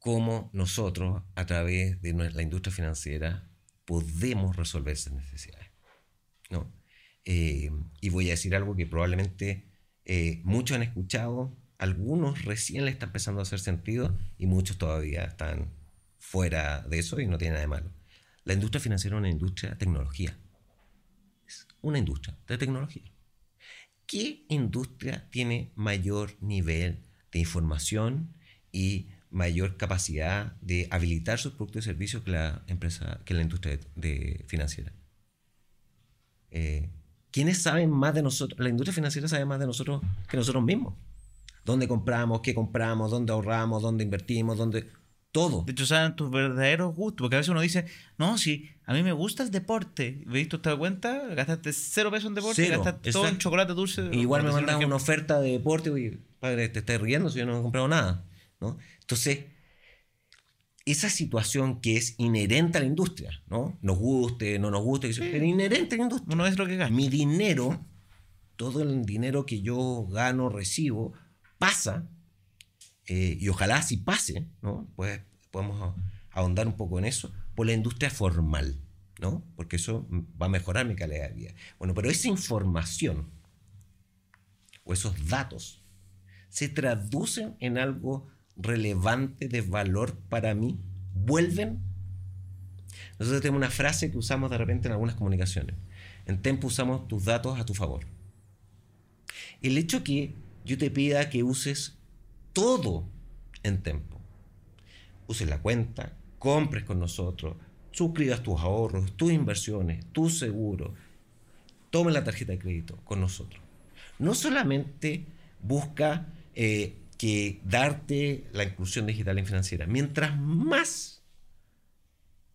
cómo nosotros, a través de la industria financiera, podemos resolver esas necesidades. ¿no? Eh, y voy a decir algo que probablemente eh, muchos han escuchado, algunos recién le está empezando a hacer sentido y muchos todavía están fuera de eso y no tiene nada de malo. La industria financiera es una industria de tecnología. Es una industria de tecnología. ¿Qué industria tiene mayor nivel de información y mayor capacidad de habilitar sus productos y servicios que la empresa, que la industria de, financiera. Eh, ¿Quiénes saben más de nosotros? La industria financiera sabe más de nosotros que nosotros mismos. ¿Dónde compramos? ¿Qué compramos? ¿Dónde ahorramos? ¿Dónde invertimos? ¿Dónde...? Todo. De hecho, saben tus verdaderos gustos. Porque a veces uno dice, no, si a mí me gusta el deporte. ¿Viste? ¿Te das cuenta? Gastaste cero pesos en deporte gastaste todo en chocolate dulce. Igual me mandan una oferta de deporte y, padre, te estás riendo si yo no he comprado nada. ¿no? Entonces, esa situación que es inherente a la industria, ¿no? Nos guste, no nos guste, pero inherente a la industria. No es lo que gana. Mi dinero, todo el dinero que yo gano, recibo, pasa, eh, y ojalá así pase, ¿no? Pues podemos ahondar un poco en eso, por la industria formal, ¿no? Porque eso va a mejorar mi calidad de vida. Bueno, pero esa información o esos datos se traducen en algo relevante de valor para mí vuelven. Nosotros tenemos una frase que usamos de repente en algunas comunicaciones. En Tempo usamos tus datos a tu favor. El hecho que yo te pida que uses todo en Tempo. Uses la cuenta, compres con nosotros, suscribas tus ahorros, tus inversiones, tu seguro, tome la tarjeta de crédito con nosotros. No solamente busca eh, que darte la inclusión digital y financiera. Mientras más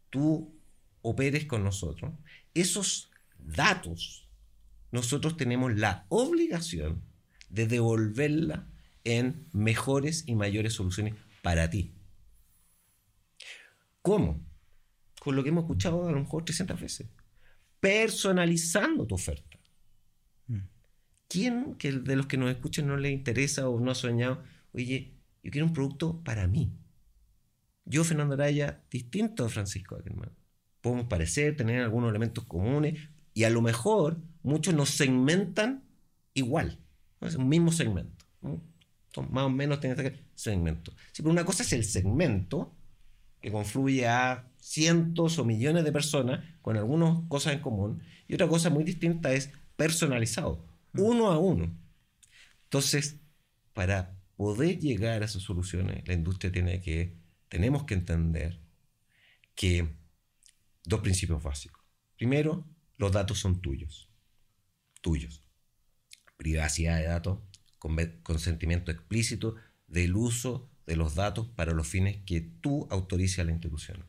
tú operes con nosotros, esos datos, nosotros tenemos la obligación de devolverla en mejores y mayores soluciones para ti. ¿Cómo? Con lo que hemos escuchado a lo mejor 300 veces. Personalizando tu oferta. ¿Quién que de los que nos escuchan no le interesa o no ha soñado? Oye, yo quiero un producto para mí. Yo, Fernando Araya, distinto a Francisco Ackerman. Podemos parecer, tener algunos elementos comunes y a lo mejor muchos nos segmentan igual. Es un mismo segmento. más o menos tiene este segmento. Sí, pero una cosa es el segmento que confluye a cientos o millones de personas con algunas cosas en común y otra cosa muy distinta es personalizado uno a uno. Entonces, para poder llegar a esas soluciones, la industria tiene que, tenemos que entender que dos principios básicos. Primero, los datos son tuyos. tuyos. Privacidad de datos, consentimiento explícito del uso de los datos para los fines que tú autorices a la institución.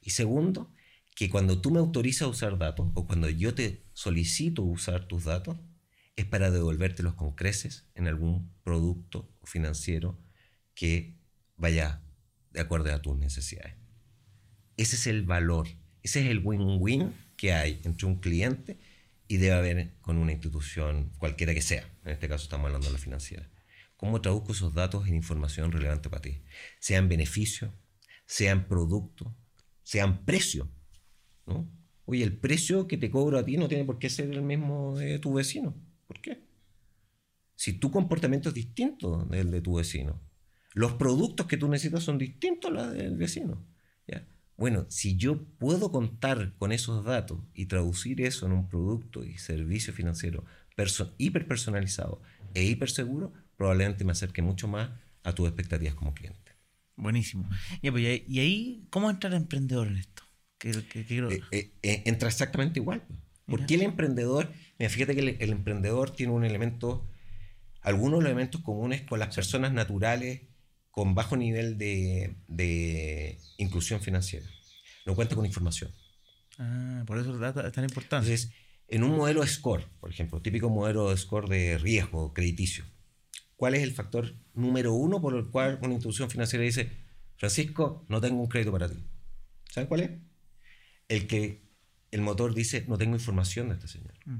Y segundo, que cuando tú me autorizas a usar datos o cuando yo te solicito usar tus datos, es para devolvértelos con creces en algún producto financiero que vaya de acuerdo a tus necesidades. Ese es el valor, ese es el win-win que hay entre un cliente y debe haber con una institución cualquiera que sea. En este caso estamos hablando de la financiera. ¿Cómo traduzco esos datos en información relevante para ti? Sean beneficios, sean productos, sean precios. ¿no? Oye, el precio que te cobro a ti no tiene por qué ser el mismo de tu vecino. ¿Por qué? Si tu comportamiento es distinto del de tu vecino, los productos que tú necesitas son distintos a los del vecino. ¿ya? Bueno, si yo puedo contar con esos datos y traducir eso en un producto y servicio financiero hiperpersonalizado e hiperseguro, probablemente me acerque mucho más a tus expectativas como cliente. Buenísimo. Pues, y, ahí, ¿cómo entrar el emprendedor en esto? Eh, eh, eh, entra exactamente igual. Pues. ¿Por qué el emprendedor? Mira, fíjate que el, emprendedor tiene un elemento, algunos elementos comunes con las personas naturales con bajo nivel de, inclusión financiera. No cuenta con información. Ah, por eso es tan importante. Entonces, en un modelo score, por ejemplo, típico modelo de score de riesgo crediticio, ¿cuál es el factor número uno por el cual una institución financiera dice, Francisco, no tengo un crédito para ti? ¿Saben cuál es? El que el motor dice, no tengo información de este señor. Mm.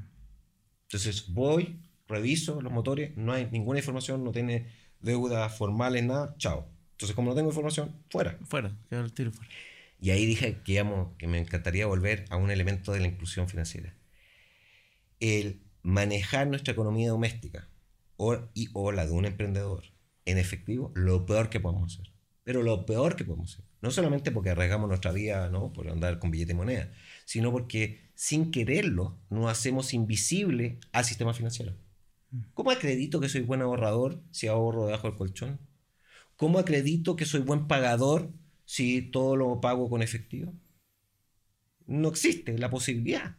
Entonces voy, reviso los motores, no hay ninguna información, no tiene deudas formales, nada, chao. Entonces, como no tengo información, fuera. Fuera, el tiro fuera. Y ahí dije que, que me encantaría volver a un elemento de la inclusión financiera. El manejar nuestra economía doméstica o, y, o la de un emprendedor en efectivo, lo peor que podemos hacer. Pero lo peor que podemos hacer. No solamente porque arriesgamos nuestra vida ¿no? por andar con billete y moneda, sino porque sin quererlo nos hacemos invisible al sistema financiero. ¿Cómo acredito que soy buen ahorrador si ahorro debajo del colchón? ¿Cómo acredito que soy buen pagador si todo lo pago con efectivo? No existe la posibilidad.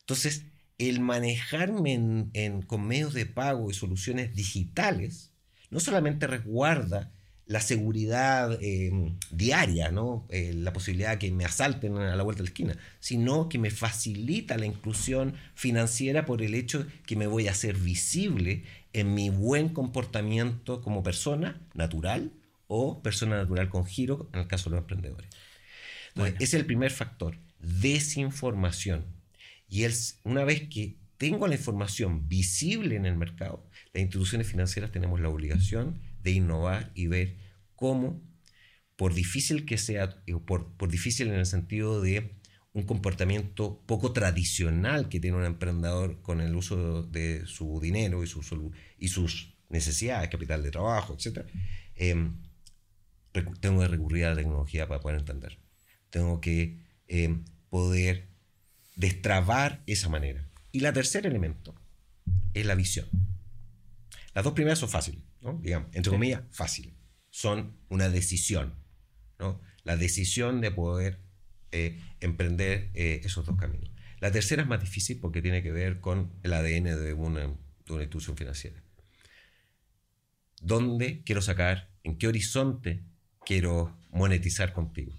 Entonces, el manejarme con medios de pago y soluciones digitales no solamente resguarda la seguridad em, diaria, ¿no? Eh, la posibilidad de que me asalten a la vuelta de la esquina, sino que me facilita la inclusión financiera por el hecho que me voy a hacer visible en mi buen comportamiento como persona natural o persona natural con giro, en el caso de los emprendedores. ese es el primer factor, desinformación. Y es, una vez que tengo la información visible en el mercado, las instituciones financieras tenemos la obligación de innovar y ver cómo, por difícil que sea, por, por difícil en el sentido de un comportamiento poco tradicional que tiene un emprendedor con el uso de su dinero y, su, y sus necesidades, capital de trabajo, etc., em, tengo que recurrir a la tecnología para poder entender. Tengo que em, poder destrabar esa manera. Y la tercer elemento es la visión. Las dos primeras son fáciles, ¿no? digamos, entre comillas, fáciles son una decisión, ¿no? La decisión de poder eh, emprender eh, esos dos caminos. La tercera es más difícil porque tiene que ver con el ADN de una, de una institución financiera. ¿Dónde quiero sacar? ¿En qué horizonte quiero monetizar contigo?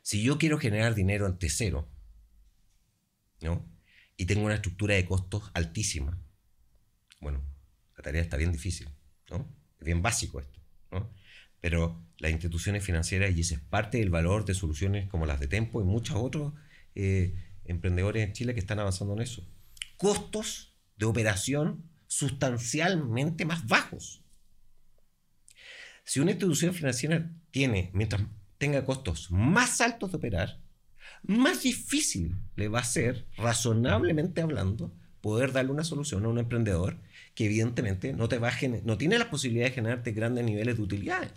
Si yo quiero generar dinero ante cero, ¿no? Y tengo una estructura de costos altísima, bueno, la tarea está bien difícil, ¿no? bien básico esto. Pero las instituciones financieras, y ese es parte del valor de soluciones como las de Tempo y muchos otros eh, emprendedores en Chile que están avanzando en eso. Costos de operación sustancialmente más bajos. Si una institución financiera tiene, mientras tenga costos más altos de operar, más difícil le va a ser, razonablemente hablando, poder darle una solución a un emprendedor que evidentemente no, te va no tiene la posibilidad de generarte grandes niveles de utilidades.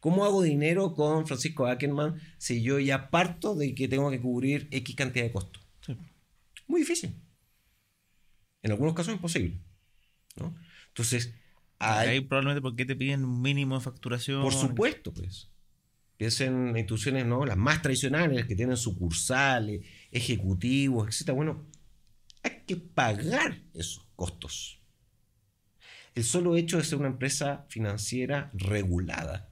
¿Cómo hago dinero con Francisco Ackerman si yo ya parto de que tengo que cubrir X cantidad de costos? Muy difícil. En algunos casos imposible. ¿no? Entonces, hay, probablemente porque te piden un mínimo de facturación. Por supuesto, pues. Piensen en instituciones, ¿no? Las más tradicionales, que tienen sucursales, ejecutivos, etc. Bueno, hay que pagar esos costos. El solo hecho de ser una empresa financiera regulada,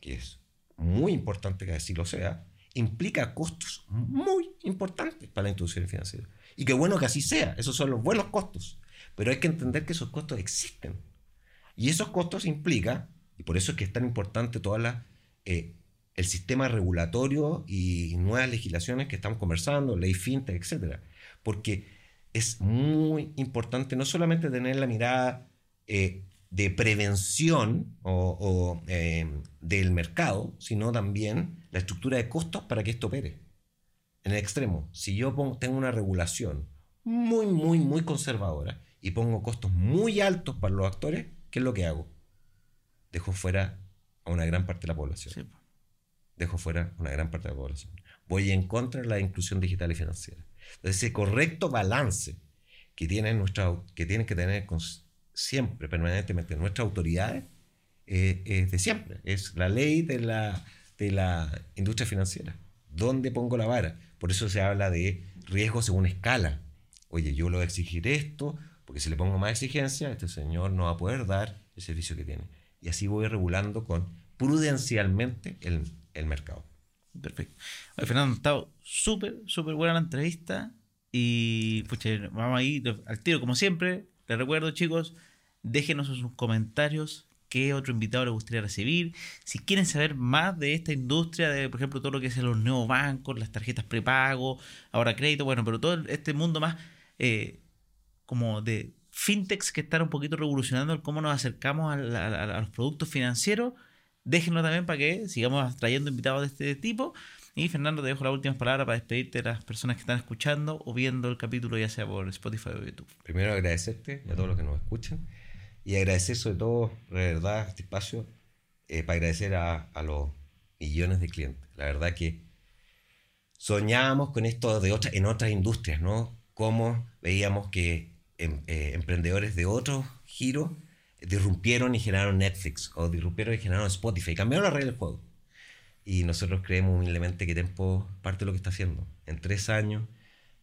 que es muy importante que así lo sea, implica costos muy importantes para la institución financiera. Y qué bueno que así sea, esos son los buenos costos. Pero hay que entender que esos costos existen. Y esos costos implican, y por eso es que es tan importante toda la, eh, el sistema regulatorio y nuevas legislaciones que estamos conversando, ley fintech, etc. Porque es muy importante no solamente tener la mirada eh, de prevención o, eh, del mercado, sino también la estructura de costos para que esto opere. En el extremo, si yo tengo una regulación muy, muy, muy conservadora y pongo costos muy altos para los actores, ¿qué es lo que hago? Dejo fuera a una gran parte de la población. Dejo fuera a una gran parte de la población. Voy en contra de la inclusión digital y financiera. Entonces, ese correcto balance que tienen, nuestra, que, tienen que tener con, siempre, permanentemente, nuestras autoridades eh, es de siempre. Es la ley de la, de la industria financiera. ¿Dónde pongo la vara? Por eso se habla de riesgo según escala. Oye, yo lo voy a exigir esto, porque si le pongo más exigencia, este señor no va a poder dar el servicio que tiene. Y así voy regulando con prudencialmente el, el mercado. Perfecto. Fernando, ha estado súper, súper buena la entrevista. Y pucha, vamos ahí al tiro, como siempre. Les recuerdo, chicos, déjenos sus comentarios qué otro invitado les gustaría recibir. Si quieren saber más de esta industria, de por ejemplo todo lo que es los nuevos bancos, las tarjetas prepago, ahora crédito, bueno, pero todo este mundo más eh, como de fintechs que están un poquito revolucionando el cómo nos acercamos a, los productos financieros, déjenos también para que sigamos trayendo invitados de este tipo. Y Fernando, te dejo las últimas palabras para despedirte de las personas que están escuchando o viendo el capítulo, ya sea por Spotify o YouTube. Primero agradecerte a todos los que nos escuchan y agradecer sobre todo, de verdad, este espacio eh, para agradecer a, los millones de clientes. La verdad que soñábamos con esto de otra, en otras industrias, ¿no? Cómo veíamos que em, eh, emprendedores de otros giros disrumpieron y generaron Netflix o disrumpieron y generaron Spotify, cambiaron la regla del juego y nosotros creemos humildemente que Tempo parte de lo que está haciendo. En tres años,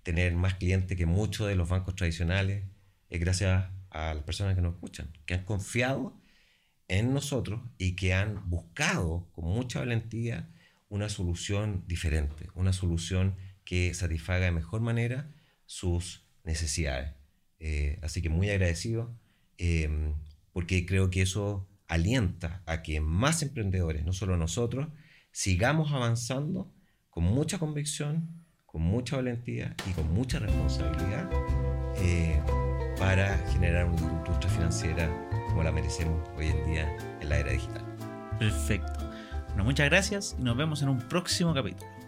tener más clientes que muchos de los bancos tradicionales es gracias a las personas que nos escuchan, que han confiado en nosotros y que han buscado con mucha valentía una solución diferente, una solución que satisfaga de mejor manera sus necesidades. Eh, así que muy agradecido eh, porque creo que eso alienta a que más emprendedores, no solo nosotros, sigamos avanzando con mucha convicción, con mucha valentía y con mucha responsabilidad eh, para generar una industria financiera como la merecemos hoy en día en la era digital. Perfecto. Bueno, muchas gracias y nos vemos en un próximo capítulo.